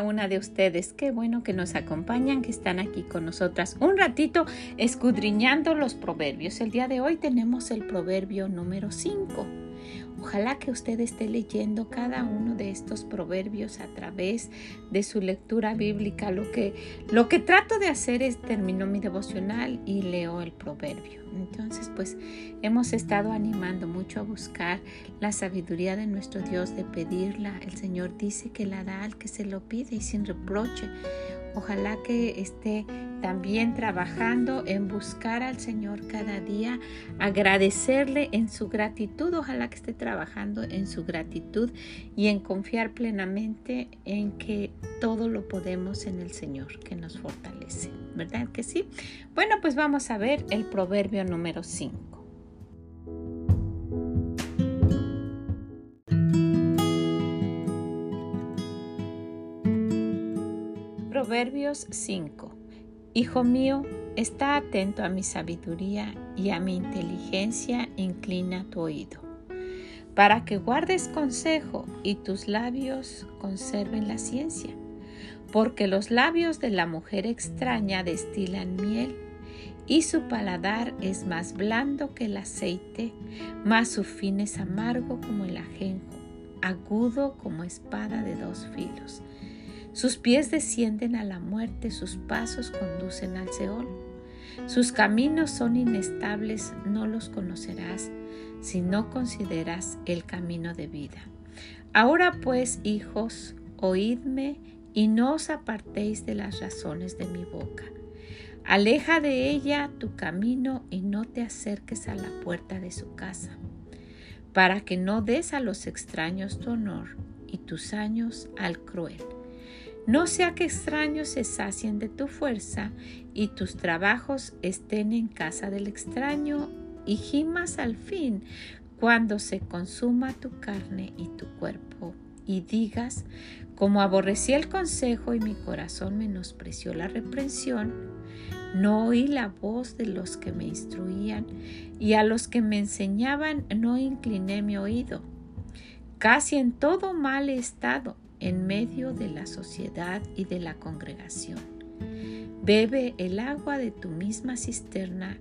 Una de ustedes, qué bueno que nos acompañan, que están aquí con nosotras un ratito escudriñando los proverbios. El día de hoy tenemos el proverbio número 5. Ojalá que usted esté leyendo cada uno de estos proverbios a través de su lectura bíblica. Lo que, lo que trato de hacer es termino mi devocional y leo el proverbio. Entonces, pues hemos estado animando mucho a buscar la sabiduría de nuestro Dios, de pedirla. El Señor dice que la da al que se lo pide y sin reproche. Ojalá que esté también trabajando en buscar al Señor cada día, agradecerle en su gratitud. Ojalá que esté trabajando en su gratitud y en confiar plenamente en que todo lo podemos en el Señor que nos fortalece. ¿Verdad que sí? Bueno, pues vamos a ver el proverbio número 5. Proverbios 5. Hijo mío, está atento a mi sabiduría y a mi inteligencia inclina tu oído, para que guardes consejo y tus labios conserven la ciencia, porque los labios de la mujer extraña destilan miel y su paladar es más blando que el aceite, más su fin es amargo como el ajenjo, agudo como espada de dos filos sus pies descienden a la muerte, sus pasos conducen al Seol. Sus caminos son inestables, no los conocerás si no consideras el camino de vida. Ahora pues, hijos, oídme y no os apartéis de las razones de mi boca. Aleja de ella tu camino y no te acerques a la puerta de su casa, para que no des a los extraños tu honor y tus años al cruel no sea que extraños se sacien de tu fuerza y tus trabajos estén en casa del extraño y gimas al fin cuando se consuma tu carne y tu cuerpo y digas, como aborrecí el consejo y mi corazón menospreció la reprensión, no oí la voz de los que me instruían y a los que me enseñaban no incliné mi oído. Casi en todo mal he estado en medio de la sociedad y de la congregación. Bebe el agua de tu misma cisterna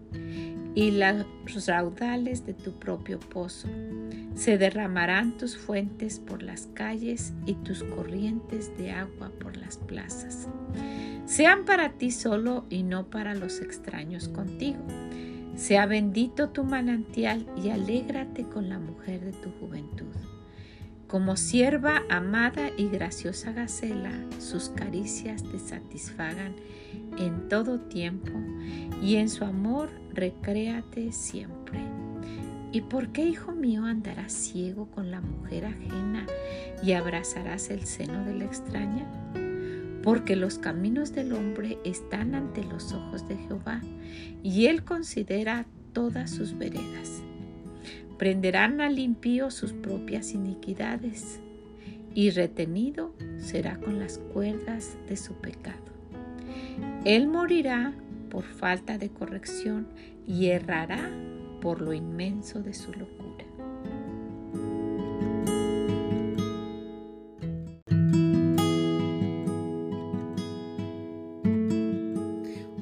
y los raudales de tu propio pozo. Se derramarán tus fuentes por las calles y tus corrientes de agua por las plazas. Sean para ti solo y no para los extraños contigo. Sea bendito tu manantial y alégrate con la mujer de tu juventud. Como sierva amada y graciosa Gacela, sus caricias te satisfagan en todo tiempo y en su amor recréate siempre. ¿Y por qué, hijo mío, andarás ciego con la mujer ajena y abrazarás el seno de la extraña? Porque los caminos del hombre están ante los ojos de Jehová y él considera todas sus veredas prenderán al impío sus propias iniquidades, y retenido será con las cuerdas de su pecado. Él morirá por falta de corrección y errará por lo inmenso de su locura.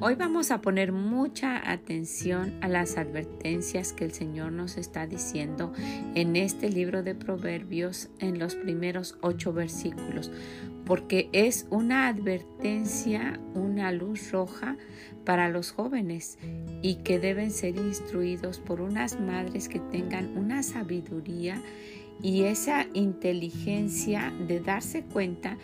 Hoy vamos a poner mucha atención a las advertencias que el Señor nos está diciendo en este libro de Proverbios en los primeros ocho versículos, porque es una advertencia, una luz roja para los jóvenes y que deben ser instruidos por unas madres que tengan una sabiduría y esa inteligencia de darse cuenta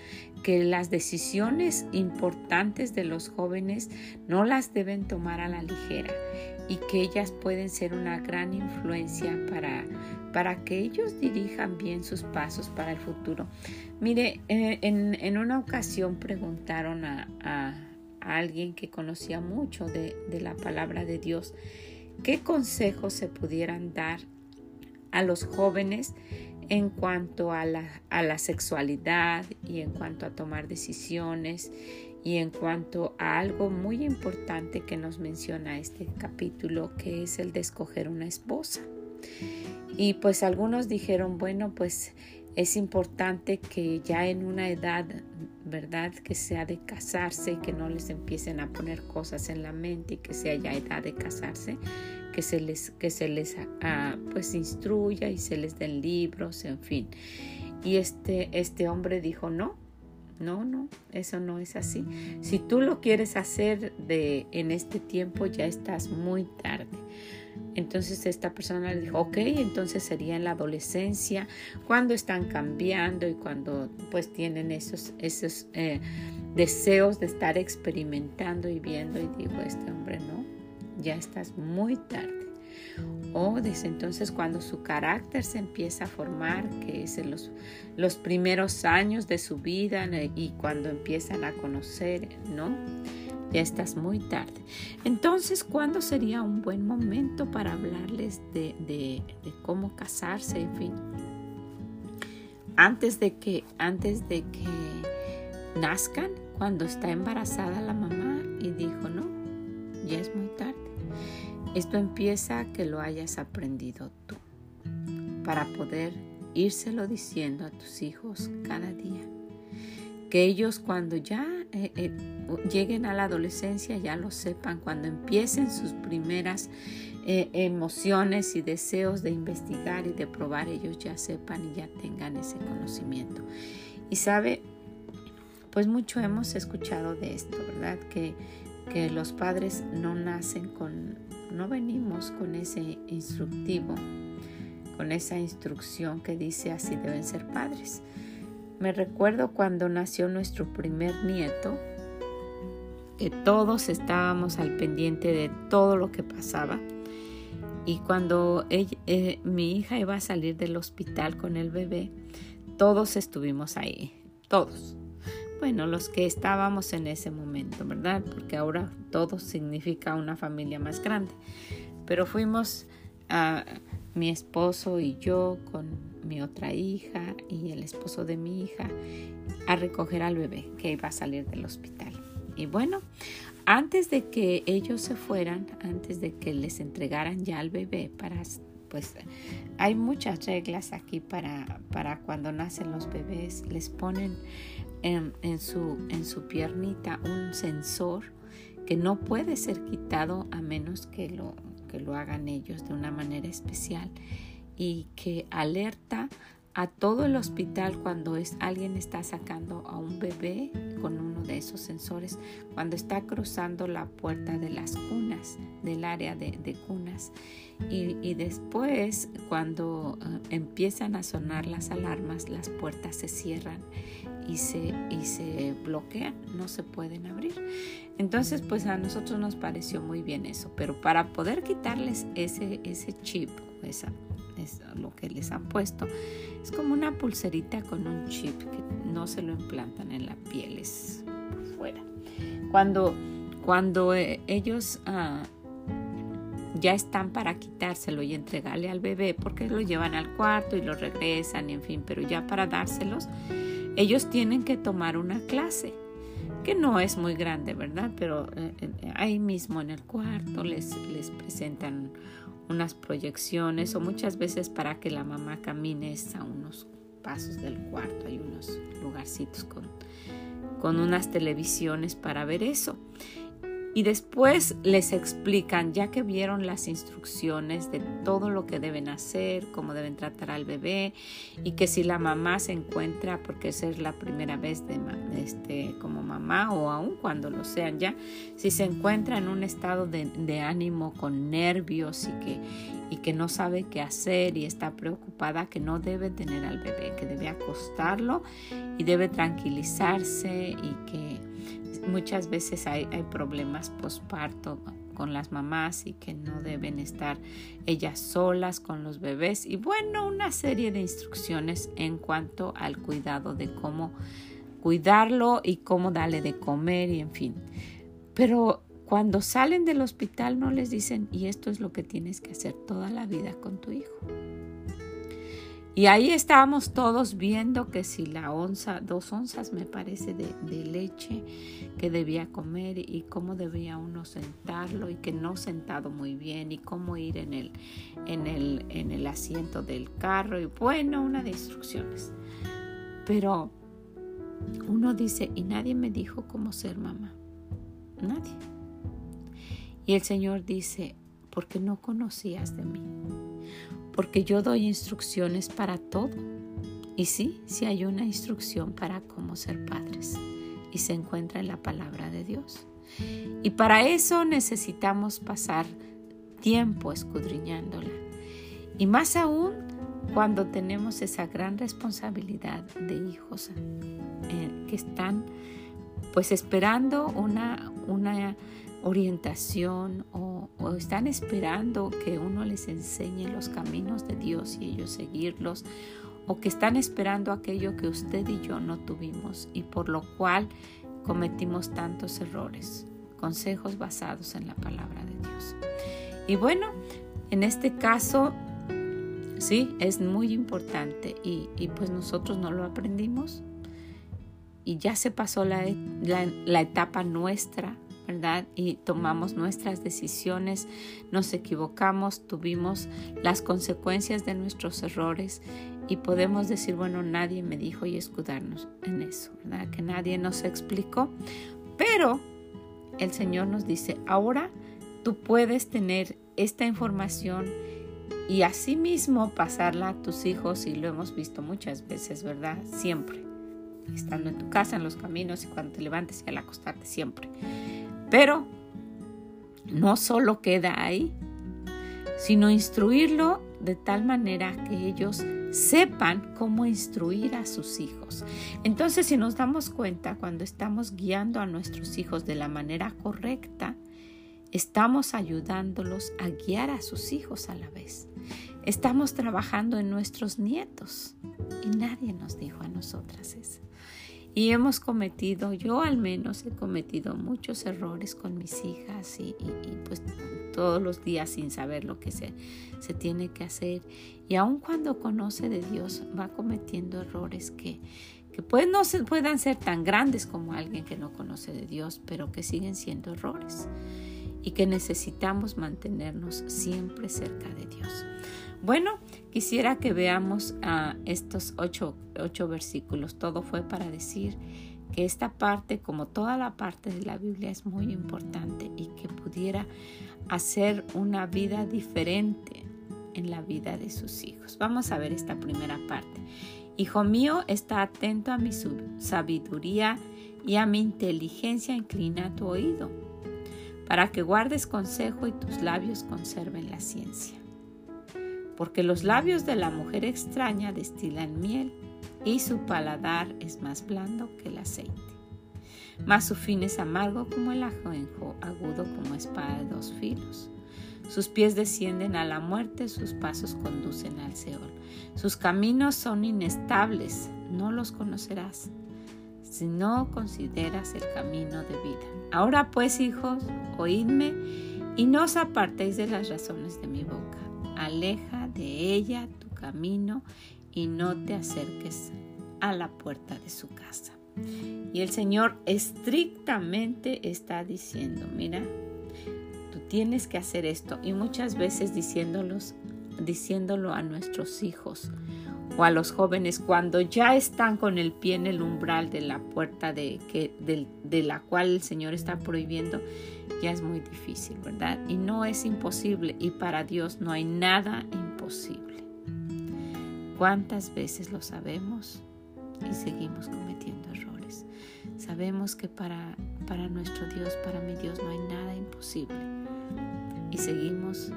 que las decisiones importantes de los jóvenes no las deben tomar a la ligera y que ellas pueden ser una gran influencia para, para que ellos dirijan bien sus pasos para el futuro. Mire, eh, en, una ocasión preguntaron a, a alguien que conocía mucho de, la palabra de Dios, qué consejos se pudieran dar a los jóvenes en cuanto a la, a la sexualidad y en cuanto a tomar decisiones y en cuanto a algo muy importante que nos menciona este capítulo, que es el de escoger una esposa. Y pues algunos dijeron, bueno, pues es importante que ya en una edad, ¿verdad? Que sea de casarse y que no les empiecen a poner cosas en la mente y que sea ya edad de casarse, que se les, que se les ah, pues instruya y se les den libros, en fin. Y este, este hombre dijo, no, no, no, eso no es así. Si tú lo quieres hacer de, en este tiempo, ya estás muy tarde. Entonces esta persona le dijo, ok, entonces sería en la adolescencia, cuando están cambiando y cuando pues tienen esos, esos eh, deseos de estar experimentando y viendo. Y dijo este hombre, no, ya estás muy tarde. O desde entonces cuando su carácter se empieza a formar, que es en los, los primeros años de su vida y cuando empiezan a conocer, ¿no? Ya estás muy tarde. Entonces, ¿cuándo sería un buen momento para hablarles de, de, cómo casarse? En fin. Antes de que, antes de que nazcan, cuando está embarazada la mamá y dijo, no, ya es muy tarde. Esto empieza que lo hayas aprendido tú para poder írselo diciendo a tus hijos cada día. Que ellos cuando ya eh, eh, lleguen a la adolescencia ya lo sepan, cuando empiecen sus primeras eh, emociones y deseos de investigar y de probar, ellos ya sepan y ya tengan ese conocimiento. Y sabe, pues mucho hemos escuchado de esto, ¿verdad? Que, que los padres no nacen con no venimos con ese instructivo, con esa instrucción que dice así deben ser padres. Me recuerdo cuando nació nuestro primer nieto, que todos estábamos al pendiente de todo lo que pasaba. Y cuando eh, mi hija iba a salir del hospital con el bebé, todos estuvimos ahí, todos bueno, los que estábamos en ese momento, ¿verdad? Porque ahora todo significa una familia más grande. Pero fuimos mi esposo y yo con mi otra hija y el esposo de mi hija a recoger al bebé que iba a salir del hospital. Y bueno, antes de que ellos se fueran, antes de que les entregaran ya al bebé para pues hay muchas reglas aquí para, para cuando nacen los bebés. Les ponen en, su, en su piernita un sensor que no puede ser quitado a menos que lo, que lo hagan ellos de una manera especial y que alerta a todo el hospital cuando es, alguien está sacando a un bebé con uno de esos sensores, cuando está cruzando la puerta de las cunas, del área de, cunas. Y, después, cuando eh, empiezan a sonar las alarmas, las puertas se cierran y se, y se bloquean, no se pueden abrir. Entonces, pues a nosotros nos pareció muy bien eso, pero para poder quitarles ese, ese chip, esa es lo que les han puesto. Es como una pulserita con un chip que no se lo implantan en la piel, es fuera. Cuando, cuando eh, ellos ah, ya están para quitárselo y entregarle al bebé, porque lo llevan al cuarto y lo regresan, y en fin, pero ya para dárselos, ellos tienen que tomar una clase que no es muy grande, ¿verdad? Pero eh, eh, ahí mismo en el cuarto les, les presentan unas proyecciones o muchas veces para que la mamá camine a unos pasos del cuarto, hay unos lugarcitos con, con unas televisiones para ver eso. Y después les explican, ya que vieron las instrucciones de todo lo que deben hacer, cómo deben tratar al bebé y que si la mamá se encuentra, porque esa es la primera vez de, este, como mamá o aún cuando lo sean ya, si se encuentra en un estado de, de ánimo con nervios y que, y que no sabe qué hacer y está preocupada, que no debe tener al bebé, que debe acostarlo y debe tranquilizarse y que muchas veces hay, problemas posparto con las mamás y que no deben estar ellas solas con los bebés y bueno, una serie de instrucciones en cuanto al cuidado de cómo cuidarlo y cómo darle de comer y en fin. Pero cuando salen del hospital no les dicen, y esto es lo que tienes que hacer toda la vida con tu hijo. Y ahí estábamos todos viendo que si la onza, dos onzas me parece de, leche que debía comer y cómo debía uno sentarlo y que no sentado muy bien y cómo ir en el, en el, en el asiento del carro y bueno, una de instrucciones. Pero uno dice, y nadie me dijo cómo ser mamá. Nadie. Y el Señor dice, porque no conocías de mí porque yo doy instrucciones para todo. Y sí, sí hay una instrucción para cómo ser padres y se encuentra en la palabra de Dios. Y para eso necesitamos pasar tiempo escudriñándola. Y más aún cuando tenemos esa gran responsabilidad de hijos eh, que están pues esperando una, una orientación o, están esperando que uno les enseñe los caminos de Dios y ellos seguirlos o que están esperando aquello que usted y yo no tuvimos y por lo cual cometimos tantos errores, consejos basados en la palabra de Dios. Y bueno, en este caso, sí, es muy importante y, pues nosotros no lo aprendimos y ya se pasó la, la etapa nuestra ¿verdad? Y tomamos nuestras decisiones, nos equivocamos, tuvimos las consecuencias de nuestros errores y podemos decir, bueno, nadie me dijo y escudarnos en eso, ¿verdad? Que nadie nos explicó. Pero el Señor nos dice, ahora tú puedes tener esta información y asimismo pasarla a tus hijos y lo hemos visto muchas veces, ¿verdad? Siempre. Estando en tu casa, en los caminos y cuando te levantes y al acostarte, siempre. Pero no solo queda ahí, sino instruirlo de tal manera que ellos sepan cómo instruir a sus hijos. Entonces, si nos damos cuenta, cuando estamos guiando a nuestros hijos de la manera correcta, estamos ayudándolos a guiar a sus hijos a la vez. Estamos trabajando en nuestros nietos y nadie nos dijo a nosotras eso. Y hemos cometido, yo al menos he cometido muchos errores con mis hijas y, pues todos los días sin saber lo que se, se tiene que hacer. Y aun cuando conoce de Dios, va cometiendo errores que, que pues no se, puedan ser tan grandes como alguien que no conoce de Dios, pero que siguen siendo errores y que necesitamos mantenernos siempre cerca de Dios. Bueno, quisiera que veamos a estos ocho, versículos. Todo fue para decir que esta parte, como toda la parte de la Biblia, es muy importante y que pudiera hacer una vida diferente en la vida de sus hijos. Vamos a ver esta primera parte. Hijo mío, está atento a mi sabiduría y a mi inteligencia, inclina tu oído, para que guardes consejo y tus labios conserven la ciencia porque los labios de la mujer extraña destilan miel y su paladar es más blando que el aceite. Mas su fin es amargo como el ajenjo, agudo como espada de dos filos. Sus pies descienden a la muerte, sus pasos conducen al Seol. Sus caminos son inestables, no los conocerás si no consideras el camino de vida. Ahora pues, hijos, oídme y no os apartéis de las razones de mi boca aleja de ella tu camino y no te acerques a la puerta de su casa. Y el Señor estrictamente está diciendo, mira, tú tienes que hacer esto. Y muchas veces diciéndolos, diciéndolo a nuestros hijos o a los jóvenes cuando ya están con el pie en el umbral de la puerta de, que, de la cual el Señor está prohibiendo, ya es muy difícil, ¿verdad? Y no es imposible y para Dios no hay nada imposible. ¿Cuántas veces lo sabemos y seguimos cometiendo errores? Sabemos que para, para nuestro Dios, para mi Dios, no hay nada imposible y seguimos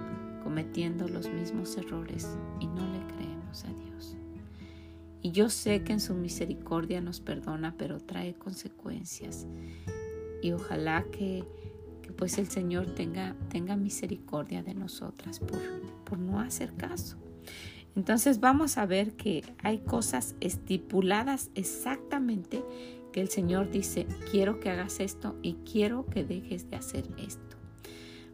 cometiendo los mismos errores y no le creemos a Dios. Y yo sé que en su misericordia nos perdona, pero trae consecuencias. Y ojalá que pues el Señor tenga, tenga misericordia de nosotras por, por no hacer caso. Entonces vamos a ver que hay cosas estipuladas exactamente que el Señor dice, quiero que hagas esto y quiero que dejes de hacer esto.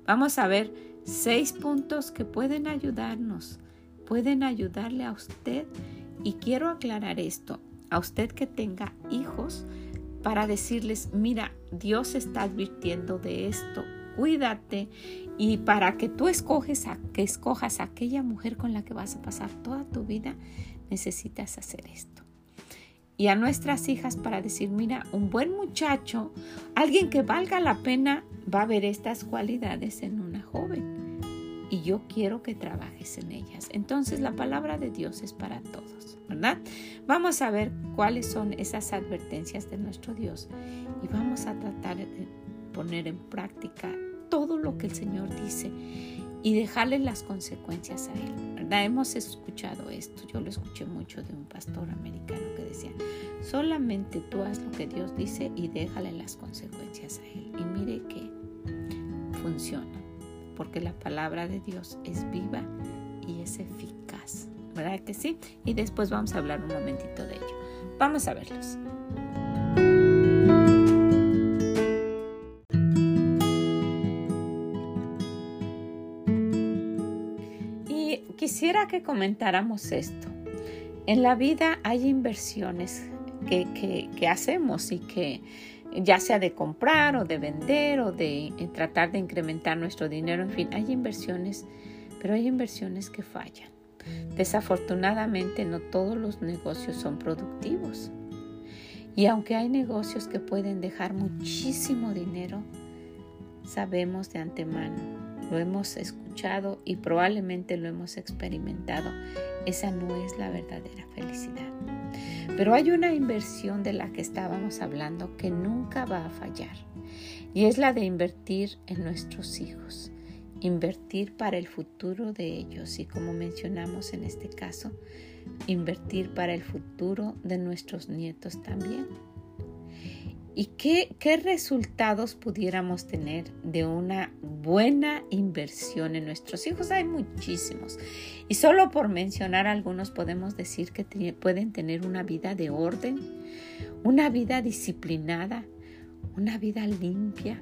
Vamos a ver seis puntos que pueden ayudarnos, pueden ayudarle a usted y quiero aclarar esto, a usted que tenga hijos, para decirles, mira, Dios está advirtiendo de esto, cuídate y para que tú escoges a, que escojas a aquella mujer con la que vas a pasar toda tu vida, necesitas hacer esto. Y a nuestras hijas para decir, mira, un buen muchacho, alguien que valga la pena, va a ver estas cualidades en una joven y yo quiero que trabajes en ellas. Entonces la palabra de Dios es para todos, ¿verdad? Vamos a ver cuáles son esas advertencias de nuestro Dios y vamos a tratar de poner en práctica todo lo que el Señor dice y dejarle las consecuencias a Él. ¿verdad? Hemos escuchado esto, yo lo escuché mucho de un pastor americano que decía, solamente tú haz lo que Dios dice y déjale las consecuencias a Él. Y mire que funciona porque la palabra de Dios es viva y es eficaz. ¿Verdad que sí? Y después vamos a hablar un momentito de ello. Vamos a verlos. Y quisiera que comentáramos esto. En la vida hay inversiones que, hacemos y que ya sea de comprar o de vender o de eh, tratar de incrementar nuestro dinero, en fin, hay inversiones, pero hay inversiones que fallan. Desafortunadamente no todos los negocios son productivos. Y aunque hay negocios que pueden dejar muchísimo dinero, sabemos de antemano, lo hemos escuchado y probablemente lo hemos experimentado, esa no es la verdadera felicidad. Pero hay una inversión de la que estábamos hablando que nunca va a fallar y es la de invertir en nuestros hijos, invertir para el futuro de ellos y como mencionamos en este caso, invertir para el futuro de nuestros nietos también. ¿Y qué, resultados pudiéramos tener de una buena inversión en nuestros hijos? Hay muchísimos. Y solo por mencionar algunos podemos decir que pueden tener una vida de orden, una vida disciplinada, una vida limpia,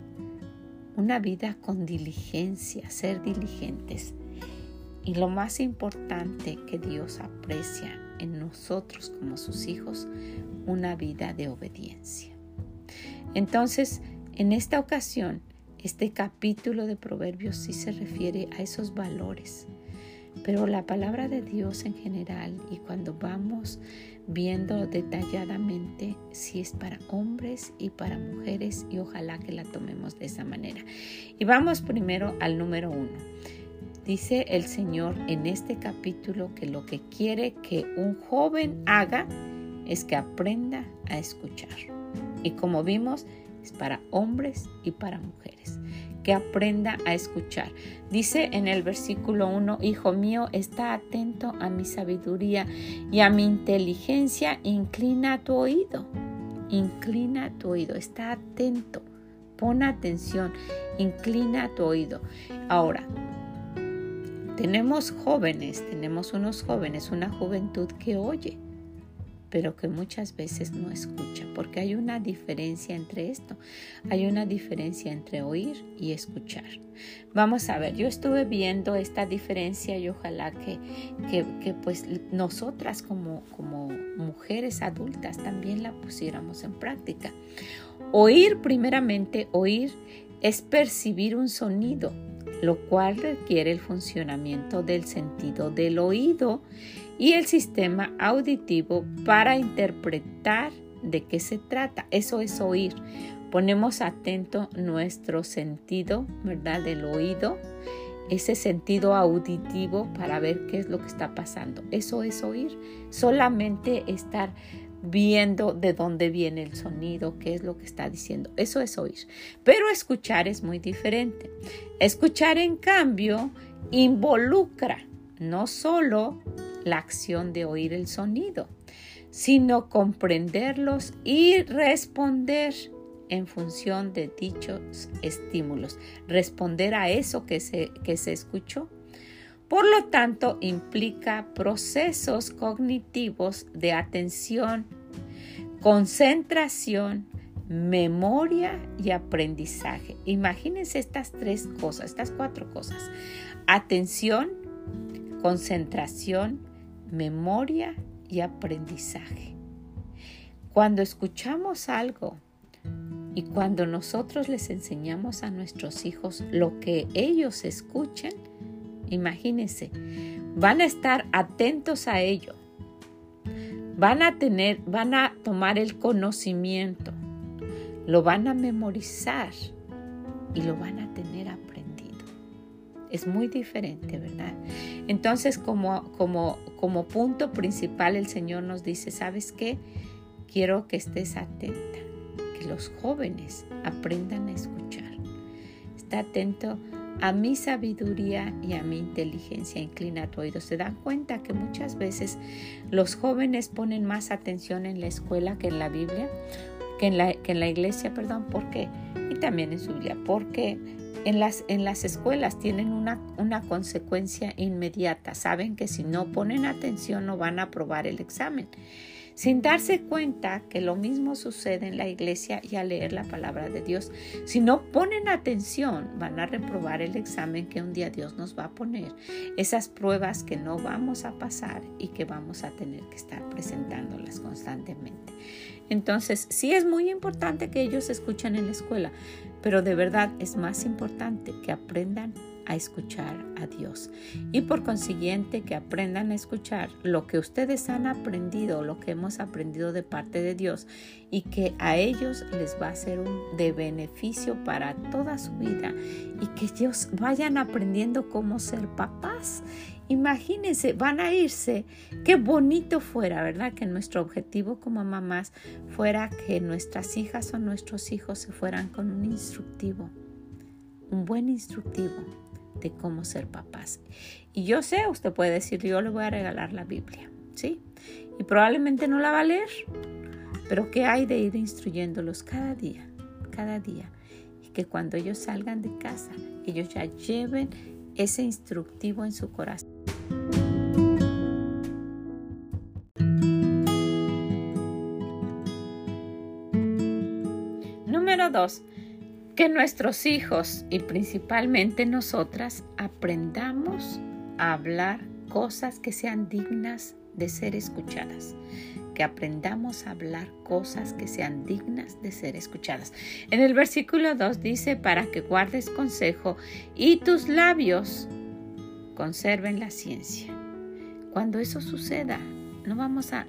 una vida con diligencia, ser diligentes. Y lo más importante que Dios aprecia en nosotros como sus hijos, una vida de obediencia. Entonces, en esta ocasión, este capítulo de Proverbios sí se refiere a esos valores, pero la palabra de Dios en general y cuando vamos viendo detalladamente si es para hombres y para mujeres y ojalá que la tomemos de esa manera. Y vamos primero al número uno. Dice el Señor en este capítulo que lo que quiere que un joven haga es que aprenda a escuchar. Y como vimos, es para hombres y para mujeres. Que aprenda a escuchar. Dice en el versículo 1, Hijo mío, está atento a mi sabiduría y a mi inteligencia, inclina tu oído. Inclina tu oído, está atento. Pon atención, inclina tu oído. Ahora, tenemos jóvenes, tenemos unos jóvenes, una juventud que oye pero que muchas veces no escucha, porque hay una diferencia entre esto, hay una diferencia entre oír y escuchar. Vamos a ver, yo estuve viendo esta diferencia y ojalá que, que, pues nosotras como, como mujeres adultas también la pusiéramos en práctica. Oír, primeramente, oír es percibir un sonido, lo cual requiere el funcionamiento del sentido del oído y el sistema auditivo para interpretar de qué se trata. Eso es oír. Ponemos atento nuestro sentido, ¿verdad? Del oído, ese sentido auditivo para ver qué es lo que está pasando. Eso es oír. Solamente estar viendo de dónde viene el sonido, qué es lo que está diciendo. Eso es oír. Pero escuchar es muy diferente. Escuchar, en cambio, involucra no solo la acción de oír el sonido, sino comprenderlos y responder en función de dichos estímulos, responder a eso que se, que se escuchó. Por lo tanto, implica procesos cognitivos de atención, concentración, memoria y aprendizaje. Imagínense estas tres cosas, estas cuatro cosas. Atención, concentración, memoria y aprendizaje. Cuando escuchamos algo y cuando nosotros les enseñamos a nuestros hijos lo que ellos escuchen, imagínense, van a estar atentos a ello. Van a tener, van a tomar el conocimiento, lo van a memorizar y lo van a tener aprendido. Es muy diferente, ¿verdad? Entonces, como, como, como punto principal, el Señor nos dice, ¿sabes qué? Quiero que estés atenta, que los jóvenes aprendan a escuchar. Está atento a mi sabiduría y a mi inteligencia. Inclina tu oído. Se dan cuenta que muchas veces los jóvenes ponen más atención en la escuela que en la Biblia, que en la, que en la iglesia, perdón. ¿Por qué? Y también en su Biblia. Porque en las, en las escuelas tienen una, una consecuencia inmediata. Saben que si no ponen atención no van a aprobar el examen sin darse cuenta que lo mismo sucede en la iglesia y al leer la palabra de Dios. Si no ponen atención, van a reprobar el examen que un día Dios nos va a poner, esas pruebas que no vamos a pasar y que vamos a tener que estar presentándolas constantemente. Entonces, sí es muy importante que ellos escuchen en la escuela, pero de verdad es más importante que aprendan a escuchar a Dios y por consiguiente que aprendan a escuchar lo que ustedes han aprendido, lo que hemos aprendido de parte de Dios y que a ellos les va a ser un, de beneficio para toda su vida y que ellos vayan aprendiendo cómo ser papás. Imagínense, van a irse. Qué bonito fuera, ¿verdad? Que nuestro objetivo como mamás fuera que nuestras hijas o nuestros hijos se fueran con un instructivo, un buen instructivo de cómo ser papás. Y yo sé, usted puede decir, yo le voy a regalar la Biblia, ¿sí? Y probablemente no la va a leer, pero ¿qué hay de ir instruyéndolos cada día, cada día? Y que cuando ellos salgan de casa, ellos ya lleven ese instructivo en su corazón. Número dos, que nuestros hijos y principalmente nosotras aprendamos a hablar cosas que sean dignas de ser escuchadas. Que aprendamos a hablar cosas que sean dignas de ser escuchadas. En el versículo 2 dice, para que guardes consejo y tus labios conserven la ciencia. Cuando eso suceda, no vamos a,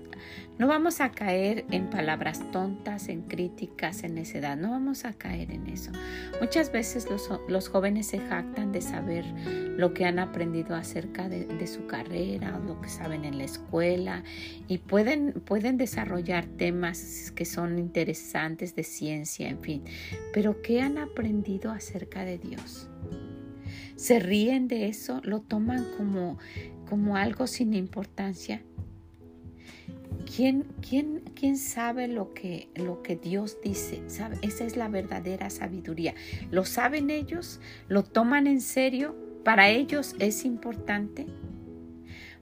no vamos a caer en palabras tontas, en críticas, en necedad. No vamos a caer en eso. Muchas veces los, jóvenes se jactan de saber lo que han aprendido acerca de, de, su carrera, lo que saben en la escuela y pueden, pueden desarrollar temas que son interesantes de ciencia, en fin. Pero ¿qué han aprendido acerca de Dios? Se ríen de eso, lo toman como, como algo sin importancia ¿Quién, quién, quién sabe lo que, lo que Dios dice? Esa es la verdadera sabiduría. ¿Lo saben ellos? ¿Lo toman en serio? ¿Para ellos es importante?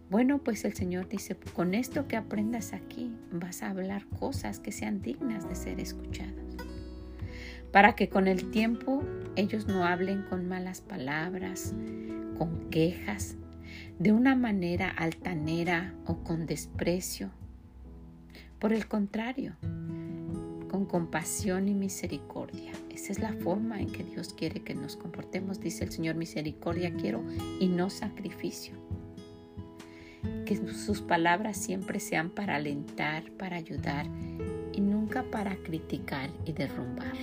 Bueno, pues el Señor dice, con esto que aprendas aquí vas a hablar cosas que sean dignas de ser escuchadas. Para que con el tiempo ellos no hablen con malas palabras, con quejas, de una manera altanera o con desprecio, por el contrario, con compasión y misericordia. Esa es la forma en que Dios quiere que nos comportemos. Dice el Señor, misericordia quiero y no sacrificio. Que sus palabras siempre sean para alentar, para ayudar y nunca para criticar y derrumbar.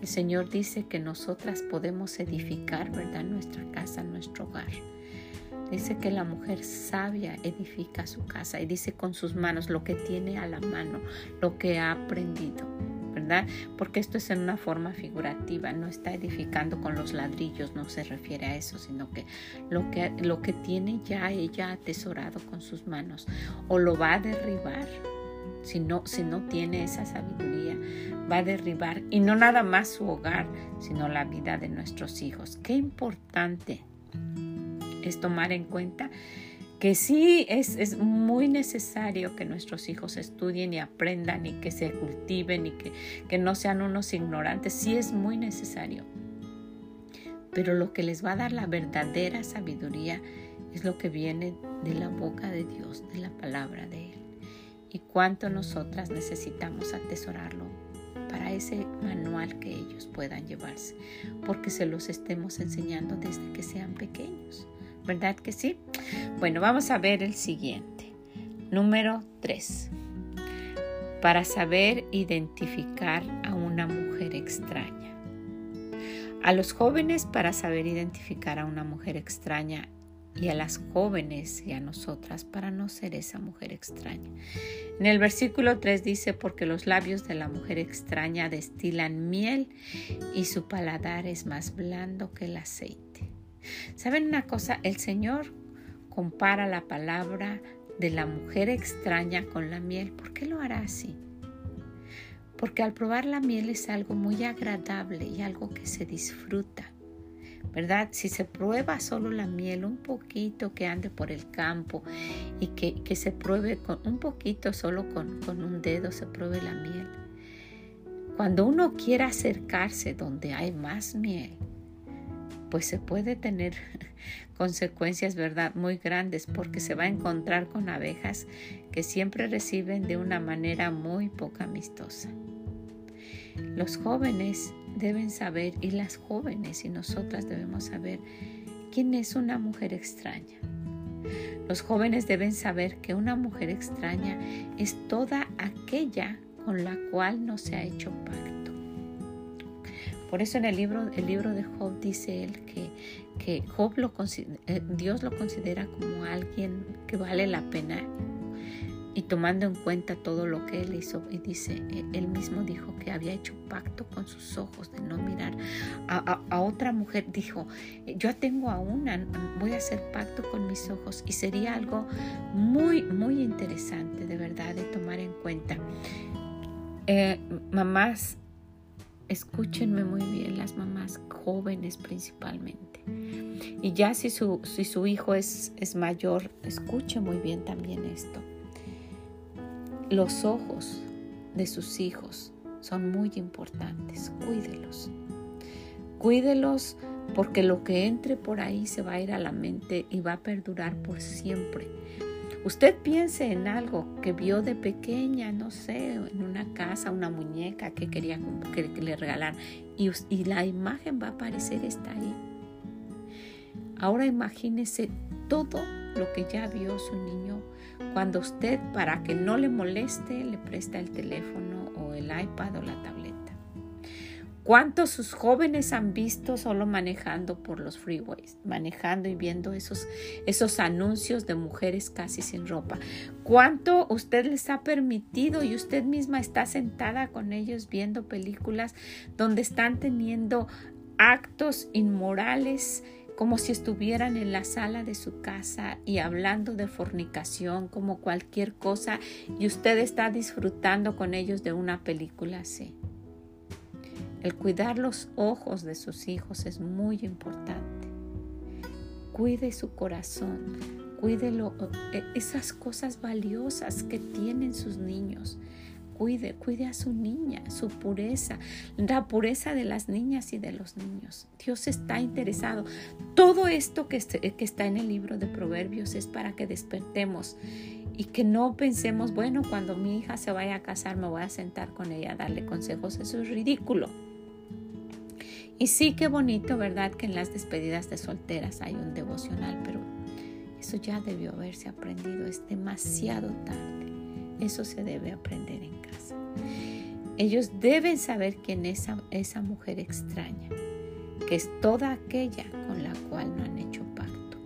El Señor dice que nosotras podemos edificar, ¿verdad? Nuestra casa, nuestro hogar Dice que la mujer sabia edifica su casa y dice con sus manos lo que tiene a la mano, lo que ha aprendido, ¿verdad? Porque esto es en una forma figurativa, no está edificando con los ladrillos, no se refiere a eso, sino que lo que, lo que tiene ya ella atesorado con sus manos o lo va a derribar. Si no, si no tiene esa sabiduría, va a derribar y no nada más su hogar, sino la vida de nuestros hijos. Qué importante es tomar en cuenta que sí es, es, muy necesario que nuestros hijos estudien y aprendan y que se cultiven y que, que no sean unos ignorantes, sí es muy necesario. Pero lo que les va a dar la verdadera sabiduría es lo que viene de la boca de Dios, de la palabra de Él. Y cuánto nosotras necesitamos atesorarlo para ese manual que ellos puedan llevarse, porque se los estemos enseñando desde que sean pequeños. ¿Verdad que sí? Bueno, vamos a ver el siguiente. Número 3. Para saber identificar a una mujer extraña. A los jóvenes para saber identificar a una mujer extraña y a las jóvenes y a nosotras para no ser esa mujer extraña. En el versículo 3 dice, porque los labios de la mujer extraña destilan miel y su paladar es más blando que el aceite. ¿Saben una cosa? El Señor compara la palabra de la mujer extraña con la miel. ¿Por qué lo hará así? Porque al probar la miel es algo muy agradable y algo que se disfruta. ¿verdad? Si se prueba solo la miel, un poquito que ande por el campo y que, se pruebe con un poquito, solo con, con un dedo se pruebe la miel. Cuando uno quiere acercarse donde hay más miel, pues se puede tener consecuencias, ¿verdad? Muy grandes porque se va a encontrar con abejas que siempre reciben de una manera muy poco amistosa. Los jóvenes deben saber y las jóvenes y nosotras debemos saber quién es una mujer extraña. Los jóvenes deben saber que una mujer extraña es toda aquella con la cual no se ha hecho pacto. Por eso en el libro, el libro de Job dice él que, que Job lo, eh, Dios lo considera como alguien que vale la pena y tomando en cuenta todo lo que él hizo y dice, e, él mismo dijo que había hecho pacto con sus ojos de no mirar a, a, otra mujer, dijo, yo tengo a una, voy a hacer pacto con mis ojos y sería algo muy, muy interesante de verdad de tomar en cuenta. Eh, mamás, escúchenme muy bien, las mamás jóvenes principalmente. Y ya si su, si su hijo es, es mayor, escuche muy bien también esto. Los ojos de sus hijos son muy importantes, cuídelos. Cuídelos porque lo que entre por ahí se va a ir a la mente y va a perdurar por siempre. Usted piense en algo que vio de pequeña, no sé, en una casa, una muñeca que quería que, le regalaran y, y la imagen va a aparecer, está ahí. Ahora imagínese todo lo que ya vio su niño cuando usted, para que no le moleste, le presta el teléfono o el iPad o la tableta. ¿Cuántos sus jóvenes han visto solo manejando por los freeways, manejando y viendo esos, esos anuncios de mujeres casi sin ropa? ¿Cuánto usted les ha permitido y usted misma está sentada con ellos viendo películas donde están teniendo actos inmorales? como si estuvieran en la sala de su casa y hablando de fornicación como cualquier cosa y usted está disfrutando con ellos de una película así. El cuidar los ojos de sus hijos es muy importante. Cuide su corazón, cuide eh, esas cosas valiosas que tienen sus niños. Cuide, cuide a su niña, su pureza, la pureza de las niñas y de los niños. Dios está interesado. Todo esto que, que está en el libro de Proverbios es para que despertemos y que no pensemos, bueno, cuando mi hija se vaya a casar me voy a sentar con ella a darle consejos. Eso es ridículo. Y sí, qué bonito, ¿verdad? Que en las despedidas de solteras hay un devocional, pero eso ya debió haberse aprendido, es demasiado tarde. Eso se debe aprender en casa. Ellos deben saber quién es esa, esa mujer extraña, que es toda aquella con la cual no han hecho pacto.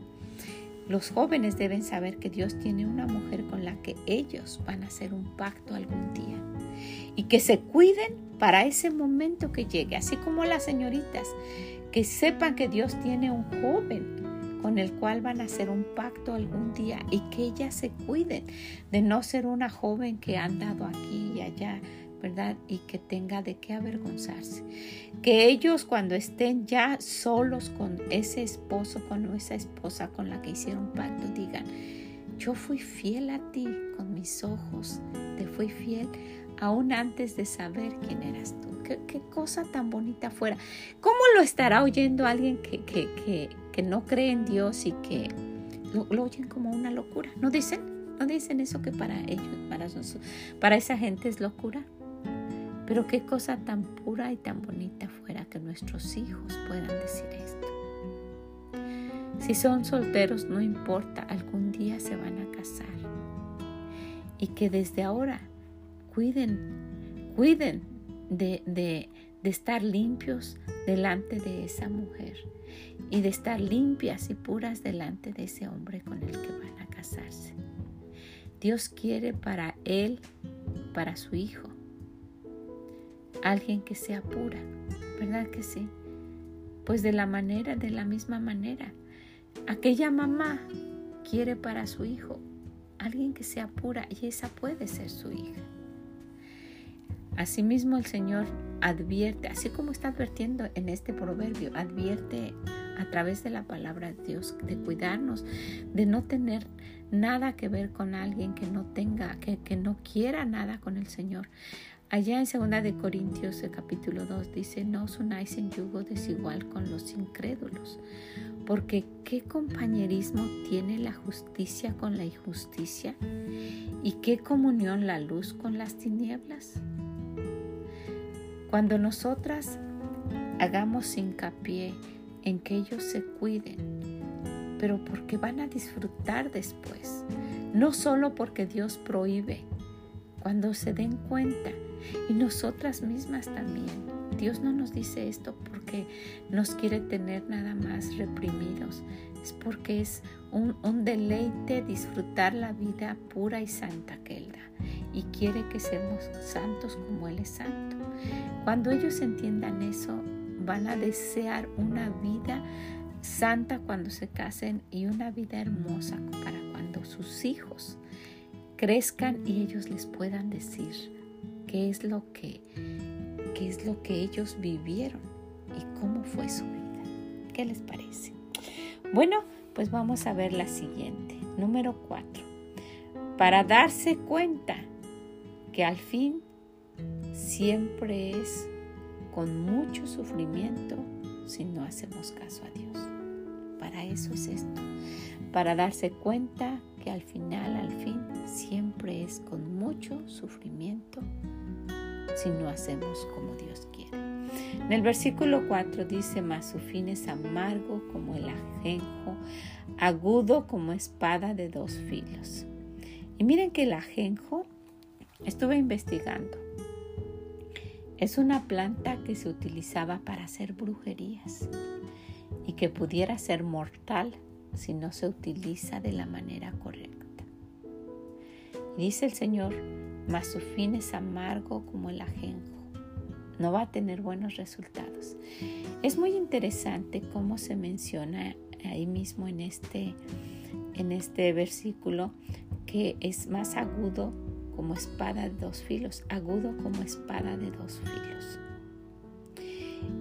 Los jóvenes deben saber que Dios tiene una mujer con la que ellos van a hacer un pacto algún día y que se cuiden para ese momento que llegue, así como las señoritas, que sepan que Dios tiene un joven con el cual van a hacer un pacto algún día y que ellas se cuiden de no ser una joven que ha andado aquí y allá ¿verdad? Y que tenga de qué avergonzarse. Que ellos cuando estén ya solos con ese esposo, con esa esposa con la que hicieron pacto, digan, yo fui fiel a ti con mis ojos, te fui fiel aún antes de saber quién eras tú. Qué, cosa tan bonita fuera. ¿Cómo lo estará oyendo alguien que, que, que, no cree en Dios y que lo, oyen como una locura? ¿No dicen? ¿No dicen eso que para ellos, para, para esa gente es locura? Pero qué cosa tan pura y tan bonita fuera que nuestros hijos puedan decir esto. Si son solteros, no importa, algún día se van a casar. Y que desde ahora cuiden, cuiden de, de, de estar limpios delante de esa mujer y de estar limpias y puras delante de ese hombre con el que van a casarse. Dios quiere para él, para su hijo, alguien que sea pura, ¿verdad que sí? Pues de la manera, de la misma manera, aquella mamá quiere para su hijo alguien que sea pura y esa puede ser su hija. Asimismo el Señor advierte, así como está advirtiendo en este proverbio, advierte a través de la palabra de Dios de cuidarnos, de no tener nada que ver con alguien que no tenga, que, que no quiera nada con el Señor. Allá en segunda de Corintios el capítulo 2 dice, no os unáis en yugo desigual con los incrédulos, porque ¿qué compañerismo tiene la justicia con la injusticia? ¿Y qué comunión la luz con las tinieblas? Cuando nosotras hagamos hincapié en que ellos se cuiden, pero porque van a disfrutar después, no solo porque Dios prohíbe, cuando se den cuenta y nosotras mismas también. Dios no nos dice esto porque nos quiere tener nada más reprimidos, es porque es un, deleite disfrutar la vida pura y santa que Él da y quiere que seamos santos como Él es santo. Cuando ellos entiendan eso, van a desear una vida santa cuando se casen y una vida hermosa para cuando sus hijos crezcan y ellos les puedan decir, qué es lo que, qué es lo que ellos vivieron y cómo fue su vida. ¿Qué les parece? Bueno, pues vamos a ver la siguiente, número cuatro. Para darse cuenta que al fin siempre es con mucho sufrimiento si no hacemos caso a Dios. Para eso es esto, para darse cuenta que al final, al fin, siempre es con mucho sufrimiento si no hacemos como Dios quiere. En el versículo 4 dice, mas su fin es amargo como el ajenjo, agudo como espada de dos filos. Y miren que el ajenjo, estuve investigando, es una planta que se utilizaba para hacer brujerías y que pudiera ser mortal si no se utiliza de la manera correcta. Dice el Señor, mas su fin es amargo como el ajenjo. No va a tener buenos resultados. Es muy interesante cómo se menciona ahí mismo en este, en este versículo que es más agudo como espada de dos filos, agudo como espada de dos filos.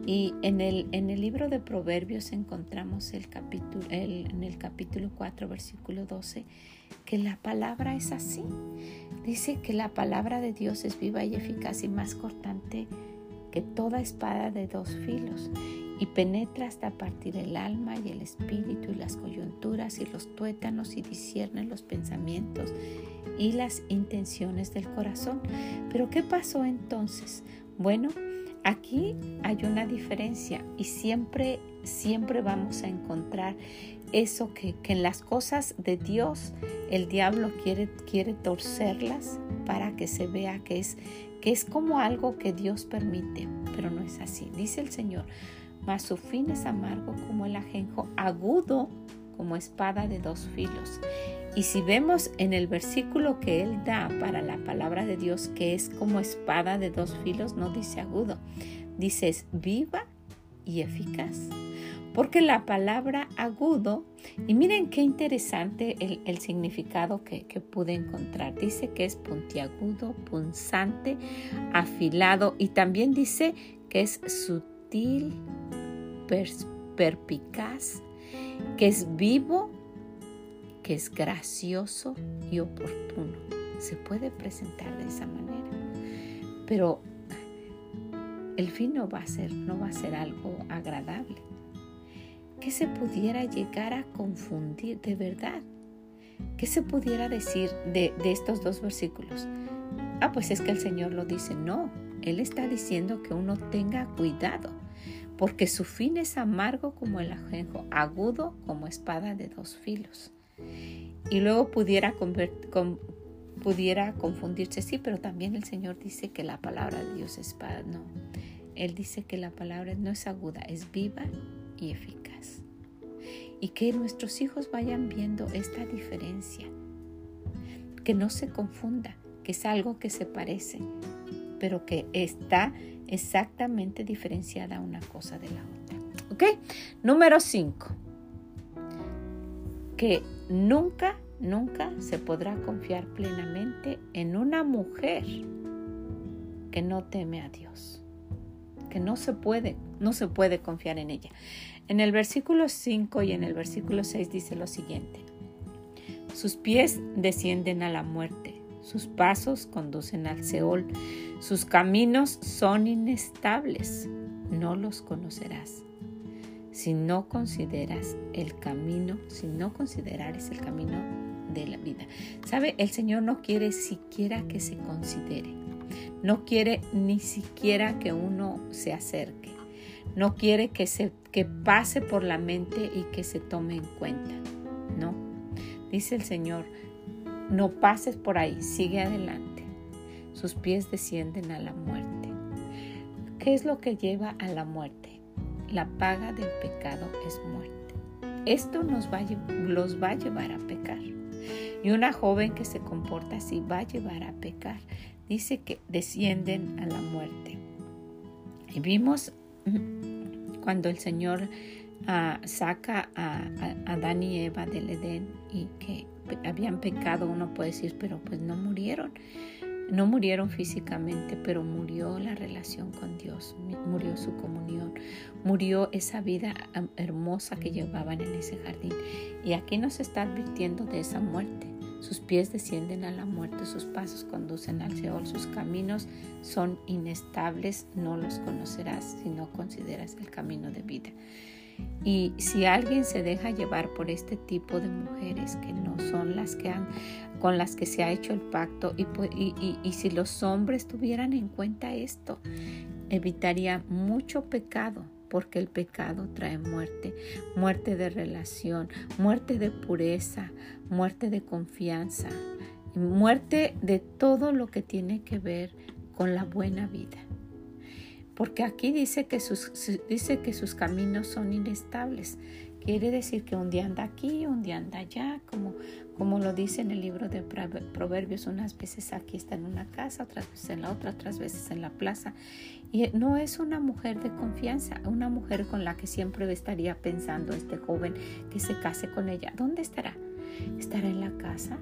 Y en el, en el libro de Proverbios encontramos el capítulo, en el capítulo 4, versículo 12, que la palabra es así. Dice que la palabra de Dios es viva y eficaz y más cortante que toda espada de dos filos y penetra hasta partir el alma y el espíritu y las coyunturas y los tuétanos y discierne los pensamientos y las intenciones del corazón. Pero ¿qué pasó entonces? Bueno, aquí hay una diferencia y siempre, siempre vamos a encontrar eso que, en las cosas de Dios el diablo quiere, quiere torcerlas para que se vea que es, que es como algo que Dios permite, pero no es así. Dice el Señor, mas su fin es amargo como el ajenjo, agudo como espada de dos filos. Y si vemos en el versículo que él da para la palabra de Dios, que es como espada de dos filos, no dice agudo, dice es viva y eficaz. porque la palabra agudo, y miren qué interesante el, significado que, que, pude encontrar. Dice que es puntiagudo, punzante, afilado y también dice que es sutil, perpicaz, que es vivo, que es gracioso y oportuno. Se puede presentar de esa manera. Pero el fin no va a ser, no va a ser algo agradable. Que se pudiera llegar a confundir de verdad. ¿Qué se pudiera decir de, de estos dos versículos? Ah, pues es que el Señor lo dice. No, Él está diciendo que uno tenga cuidado, porque su fin es amargo como el ajenjo, agudo como espada de dos filos. Y luego pudiera, pudiera confundirse, sí, pero también el Señor dice que la palabra de Dios es espada. No, Él dice que la palabra no es aguda, es viva y eficaz. Y que nuestros hijos vayan viendo esta diferencia, que no se confunda, que es algo que se parece, pero que está exactamente diferenciada una cosa de la otra. ¿Ok? Número 5. Que nunca, nunca se podrá confiar plenamente en una mujer que no teme a Dios. Que no se puede, no se puede confiar en ella. En el versículo 5 y en el versículo 6 dice lo siguiente. Sus pies descienden a la muerte sus pasos conducen al Seol, sus caminos son inestables, no los conocerás. Si no consideras el camino, si no considerares el camino de la vida. ¿Sabe? El Señor no quiere siquiera que se considere. No quiere ni siquiera que uno se acerque. No quiere que se que pase por la mente y que se tome en cuenta. No. Dice el Señor, no pases por ahí, sigue adelante. Sus pies descienden a la muerte. ¿Qué es lo que lleva a la muerte? La paga del pecado es muerte. Esto nos va los va a llevar a pecar. Y una joven que se comporta así va a llevar a pecar. Dice que descienden a la muerte. Y vimos cuando el Señor ah, saca a, a Adán y Eva del Edén y que habían pecado, uno puede decir, pero pues no murieron. No murieron físicamente, pero murió la relación con Dios, murió su comunión, murió esa vida hermosa que llevaban en ese jardín. Y aquí nos está advirtiendo de esa muerte. Sus pies descienden a la muerte, sus pasos conducen al Seol, sus caminos son inestables, no los conocerás si no consideras el camino de vida. Y si alguien se deja llevar por este tipo de mujeres que no son las que han, con las que se ha hecho el pacto, y, y, y si los hombres tuvieran en cuenta esto, evitaría mucho pecado, porque el pecado trae muerte, muerte de relación, muerte de pureza, muerte de confianza, muerte de todo lo que tiene que ver con la buena vida porque aquí dice que sus, dice que sus caminos son inestables. Quiere decir que un día anda aquí, un día anda allá, como, como lo dice en el libro de Proverbios, unas veces aquí está en una casa, otras veces en la otra, otras veces en la plaza. Y no es una mujer de confianza, una mujer con la que siempre estaría pensando este joven que se case con ella. ¿Dónde estará? ¿Estará en la casa?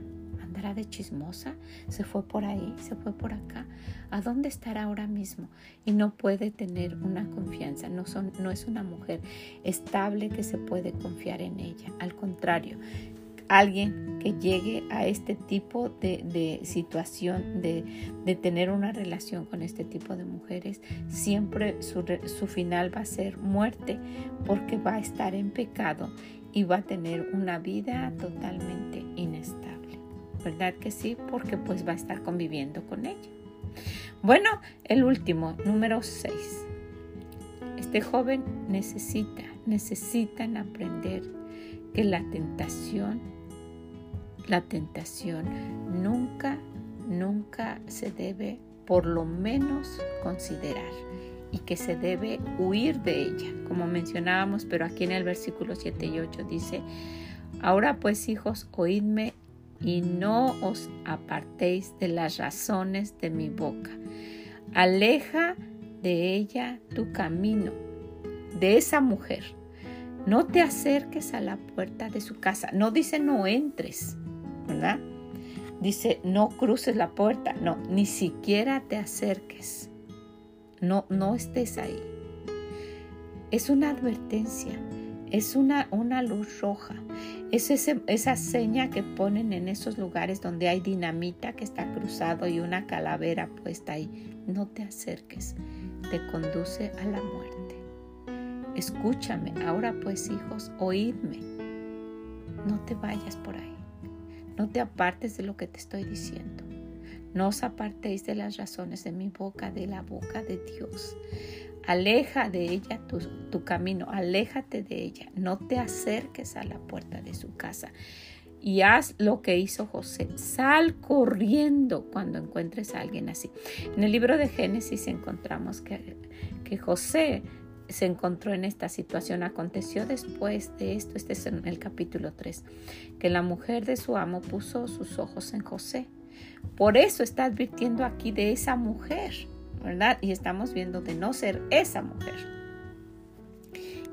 ¿Andará de chismosa? ¿Se fue por ahí? ¿Se fue por acá? ¿A dónde estará ahora mismo? Y no puede tener una confianza. No, son, no es una mujer estable que se puede confiar en ella. Al contrario, alguien que llegue a este tipo de, situación, de, tener una relación con este tipo de mujeres, siempre su, su, final va a ser muerte porque va a estar en pecado y va a tener una vida totalmente inestable. ¿Verdad que sí? Porque pues va a estar conviviendo con ella. Bueno, el último, número 6. Este joven necesita, necesitan aprender que la tentación, la tentación nunca, nunca se debe por lo menos considerar y que se debe huir de ella, como mencionábamos, pero aquí en el versículo 7 y 8 dice, ahora pues hijos, oídme y no os apartéis de las razones de mi boca. Aleja de ella tu camino, de esa mujer. no te acerques a la puerta de su casa. No dice no entres, ¿verdad? Dice no cruces la puerta. No, ni siquiera te acerques. No, no estés ahí. Es una advertencia, es una, una luz roja. Es esa seña que ponen en esos lugares donde hay dinamita que está cruzado y una calavera puesta ahí. No te acerques, te conduce a la muerte. Escúchame, ahora pues hijos, oídme. No te vayas por ahí. No te apartes de lo que te estoy diciendo. No os apartéis de las razones de mi boca, de la boca de Dios. Aleja de ella tu, camino, aléjate de ella, no te acerques a la puerta de su casa y haz lo que hizo José. Sal corriendo cuando encuentres a alguien así. En el libro de Génesis encontramos que, que José se encontró en esta situación. Aconteció después de esto, este es en el capítulo 3, que la mujer de su amo puso sus ojos en José. Por eso está advirtiendo aquí de esa mujer. ¿Verdad? Y estamos viendo de no ser esa mujer.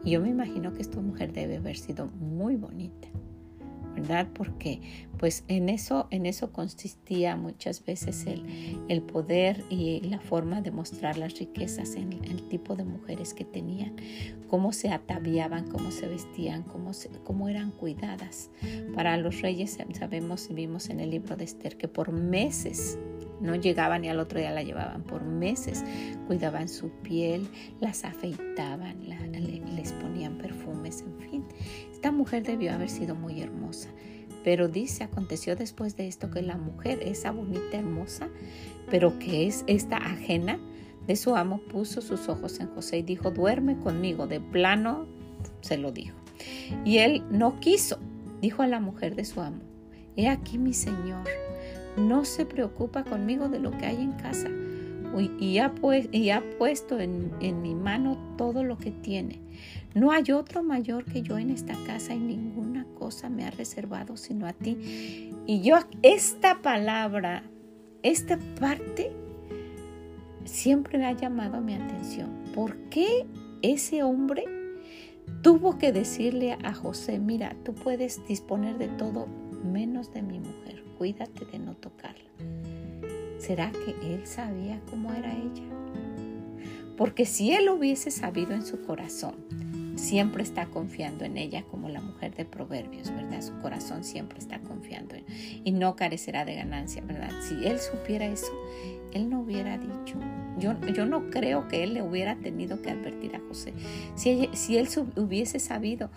Y yo me imagino que esta mujer debe haber sido muy bonita. ¿verdad? Porque pues en eso, en eso consistía muchas veces el, el poder y la forma de mostrar las riquezas en el tipo de mujeres que tenían, cómo se ataviaban, cómo se vestían, cómo, cómo eran cuidadas. Para los reyes sabemos vimos en el libro de Esther que por meses no llegaban y al otro día la llevaban por meses. Cuidaban su piel, las afeitaban, les ponían perfumes, en fin. Esta mujer debió haber sido muy hermosa. Pero dice, aconteció después de esto que la mujer, esa bonita, hermosa, pero que es esta ajena de su amo, puso sus ojos en José y dijo, duerme conmigo. De plano se lo dijo. Y él no quiso, dijo a la mujer de su amo, he aquí mi señor no se preocupa conmigo de lo que hay en casa y ha, puesto en, en mi mano todo lo que tiene. No hay otro mayor que yo en esta casa y ninguna cosa me ha reservado sino a ti. Y yo esta palabra, esta parte, siempre me ha llamado mi atención. ¿Por qué ese hombre tuvo que decirle a José, mira, tú puedes disponer de todo menos de mi mujer? Cuídate de no tocarla. ¿Será que él sabía cómo era ella? Porque si él hubiese sabido en su corazón, siempre está confiando en ella como la mujer de Proverbios, ¿verdad? Su corazón siempre está confiando y no carecerá de ganancia, ¿verdad? Si él supiera eso, él no hubiera dicho. Yo, yo no creo que él le hubiera tenido que advertir a José. Si, si él hubiese sabido,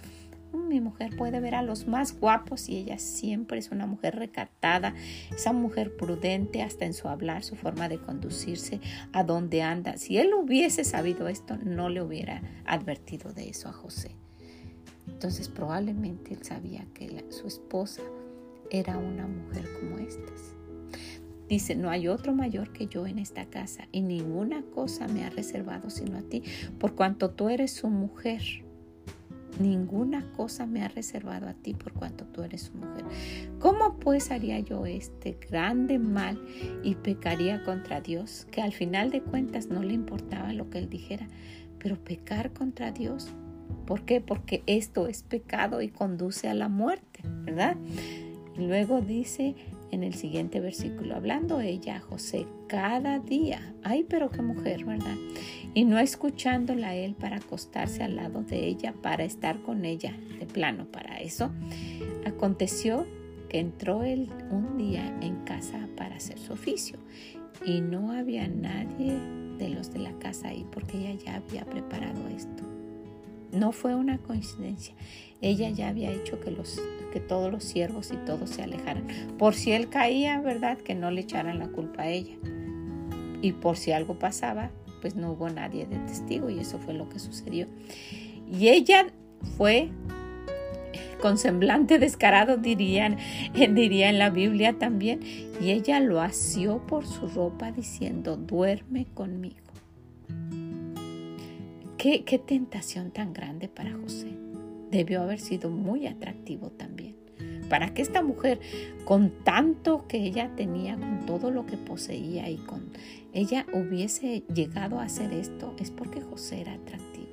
mi mujer puede ver a los más guapos y ella siempre es una mujer recatada, esa mujer prudente hasta en su hablar, su forma de conducirse, a dónde anda. Si él hubiese sabido esto, no le hubiera advertido de eso a José. Entonces probablemente él sabía que su esposa era una mujer como estas. Dice, no hay otro mayor que yo en esta casa y ninguna cosa me ha reservado sino a ti, por cuanto tú eres su mujer ninguna cosa me ha reservado a ti por cuanto tú eres su mujer. ¿Cómo pues haría yo este grande mal y pecaría contra Dios? Que al final de cuentas no le importaba lo que él dijera, pero pecar contra Dios. ¿Por qué? Porque esto es pecado y conduce a la muerte, ¿verdad? Y luego dice, en el siguiente versículo, hablando ella a José cada día. Ay, pero qué mujer, ¿verdad? Y no escuchándola a él para acostarse al lado de ella, para estar con ella, de plano para eso. Aconteció que entró él un día en casa para hacer su oficio y no había nadie de los de la casa ahí porque ella ya había preparado esto. No fue una coincidencia. Ella ya había hecho que, los, que todos los siervos y todos se alejaran. Por si él caía, ¿verdad? Que no le echaran la culpa a ella. Y por si algo pasaba, pues no hubo nadie de testigo y eso fue lo que sucedió. Y ella fue con semblante descarado, dirían, diría en la Biblia también, y ella lo asió por su ropa diciendo, duerme conmigo. Qué, tentación tan grande para José debió haber sido muy atractivo también. Para que esta mujer, con tanto que ella tenía, con todo lo que poseía y con ella hubiese llegado a hacer esto, es porque José era atractivo.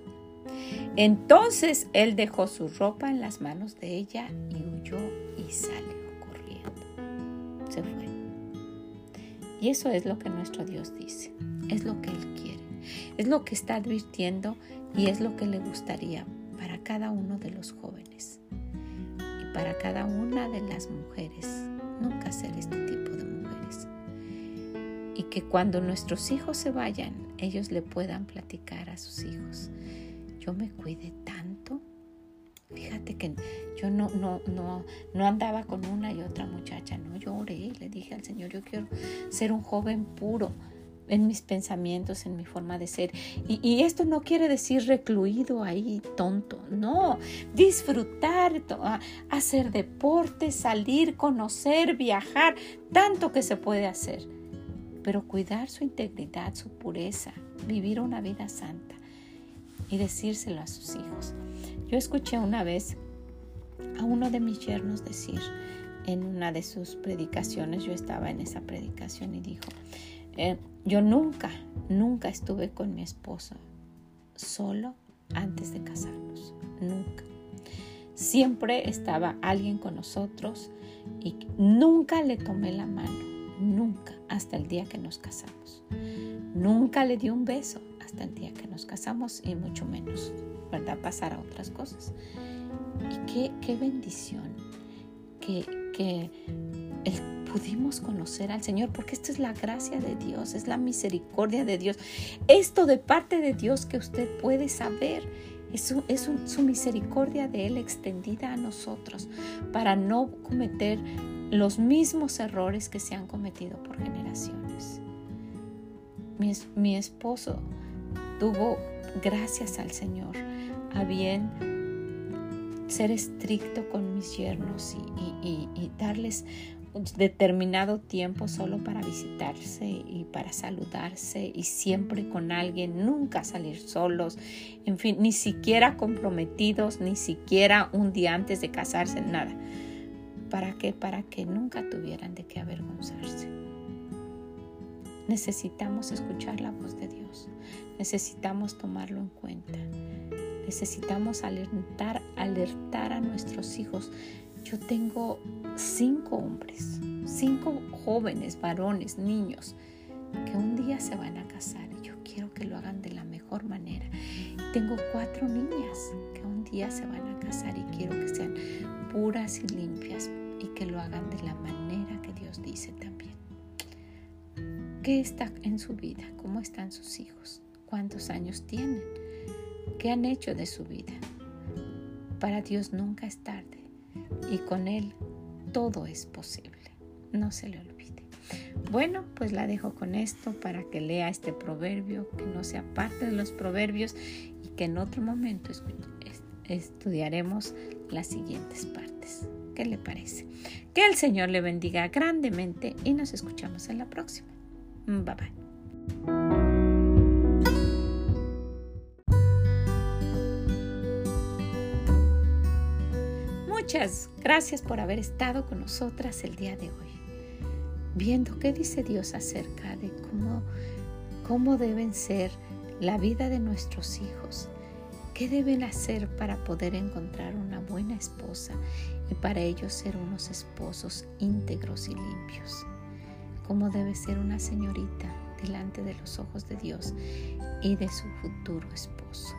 Entonces él dejó su ropa en las manos de ella y huyó y salió corriendo. Se fue. Y eso es lo que nuestro Dios dice. Es lo que Él quiere. Es lo que está advirtiendo y es lo que le gustaría para cada uno de los jóvenes y para cada una de las mujeres. Nunca ser este tipo de mujeres. Y que cuando nuestros hijos se vayan, ellos le puedan platicar a sus hijos. Yo me cuide tanto. Fíjate que yo no, no, no, no andaba con una y otra muchacha, no, yo y le dije al Señor, yo quiero ser un joven puro en mis pensamientos, en mi forma de ser. Y, esto no quiere decir recluido ahí, tonto, no, disfrutar, hacer deporte, salir, conocer, viajar, tanto que se puede hacer, pero cuidar su integridad, su pureza, vivir una vida santa y decírselo a sus hijos. Yo escuché una vez a uno de mis yernos decir en una de sus predicaciones, yo estaba en esa predicación y dijo, eh, yo nunca, nunca estuve con mi esposo solo antes de casarnos, nunca. Siempre estaba alguien con nosotros y nunca le tomé la mano, nunca, hasta el día que nos casamos. Nunca le di un beso hasta el día que nos casamos y mucho menos, ¿verdad? Pasar a otras cosas. Y qué, qué bendición que, que el pudimos conocer al Señor, porque esto es la gracia de Dios, es la misericordia de Dios. Esto de parte de Dios que usted puede saber. Es, su, es su misericordia de Él extendida a nosotros para no cometer los mismos errores que se han cometido por generaciones. Mi, mi esposo tuvo, gracias al Señor, a bien ser estricto con mis yernos y, y, y darles determinado tiempo solo para visitarse y para saludarse y siempre con alguien, nunca salir solos, en fin, ni siquiera comprometidos, ni siquiera un día antes de casarse, nada. ¿Para qué? Para que nunca tuvieran de qué avergonzarse. Necesitamos escuchar la voz de Dios, necesitamos tomarlo en cuenta, necesitamos alertar, alertar a nuestros hijos yo tengo cinco hombres, cinco jóvenes, varones, niños, que un día se van a casar y yo quiero que lo hagan de la mejor manera. tengo cuatro niñas que un día se van a casar y quiero que sean puras y limpias y que lo hagan de la manera que Dios dice también. ¿Qué está en su vida? ¿Cómo están sus hijos? ¿Cuántos años tienen? ¿Qué han hecho de su vida? Para Dios nunca es tarde y con Él todo es posible. No se le olvide. Bueno, pues la dejo con esto para que lea este proverbio, que no sea parte de los proverbios y que en otro momento estudiaremos las siguientes partes. ¿Qué le parece? Que el Señor le bendiga grandemente y nos escuchamos en la próxima. Bye bye. Muchas gracias por haber estado con nosotras el día de hoy, viendo qué dice Dios acerca de cómo, cómo deben ser la vida de nuestros hijos, qué deben hacer para poder encontrar una buena esposa y para ellos ser unos esposos íntegros y limpios, cómo debe ser una señorita delante de los ojos de Dios y de su futuro esposo.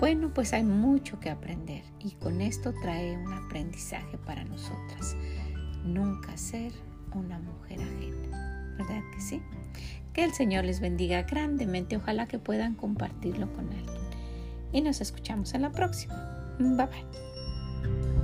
Bueno, pues hay mucho que aprender y con esto trae un aprendizaje para nosotras. Nunca ser una mujer ajena. ¿Verdad que sí? Que el Señor les bendiga grandemente. Ojalá que puedan compartirlo con alguien. Y nos escuchamos en la próxima. Bye bye.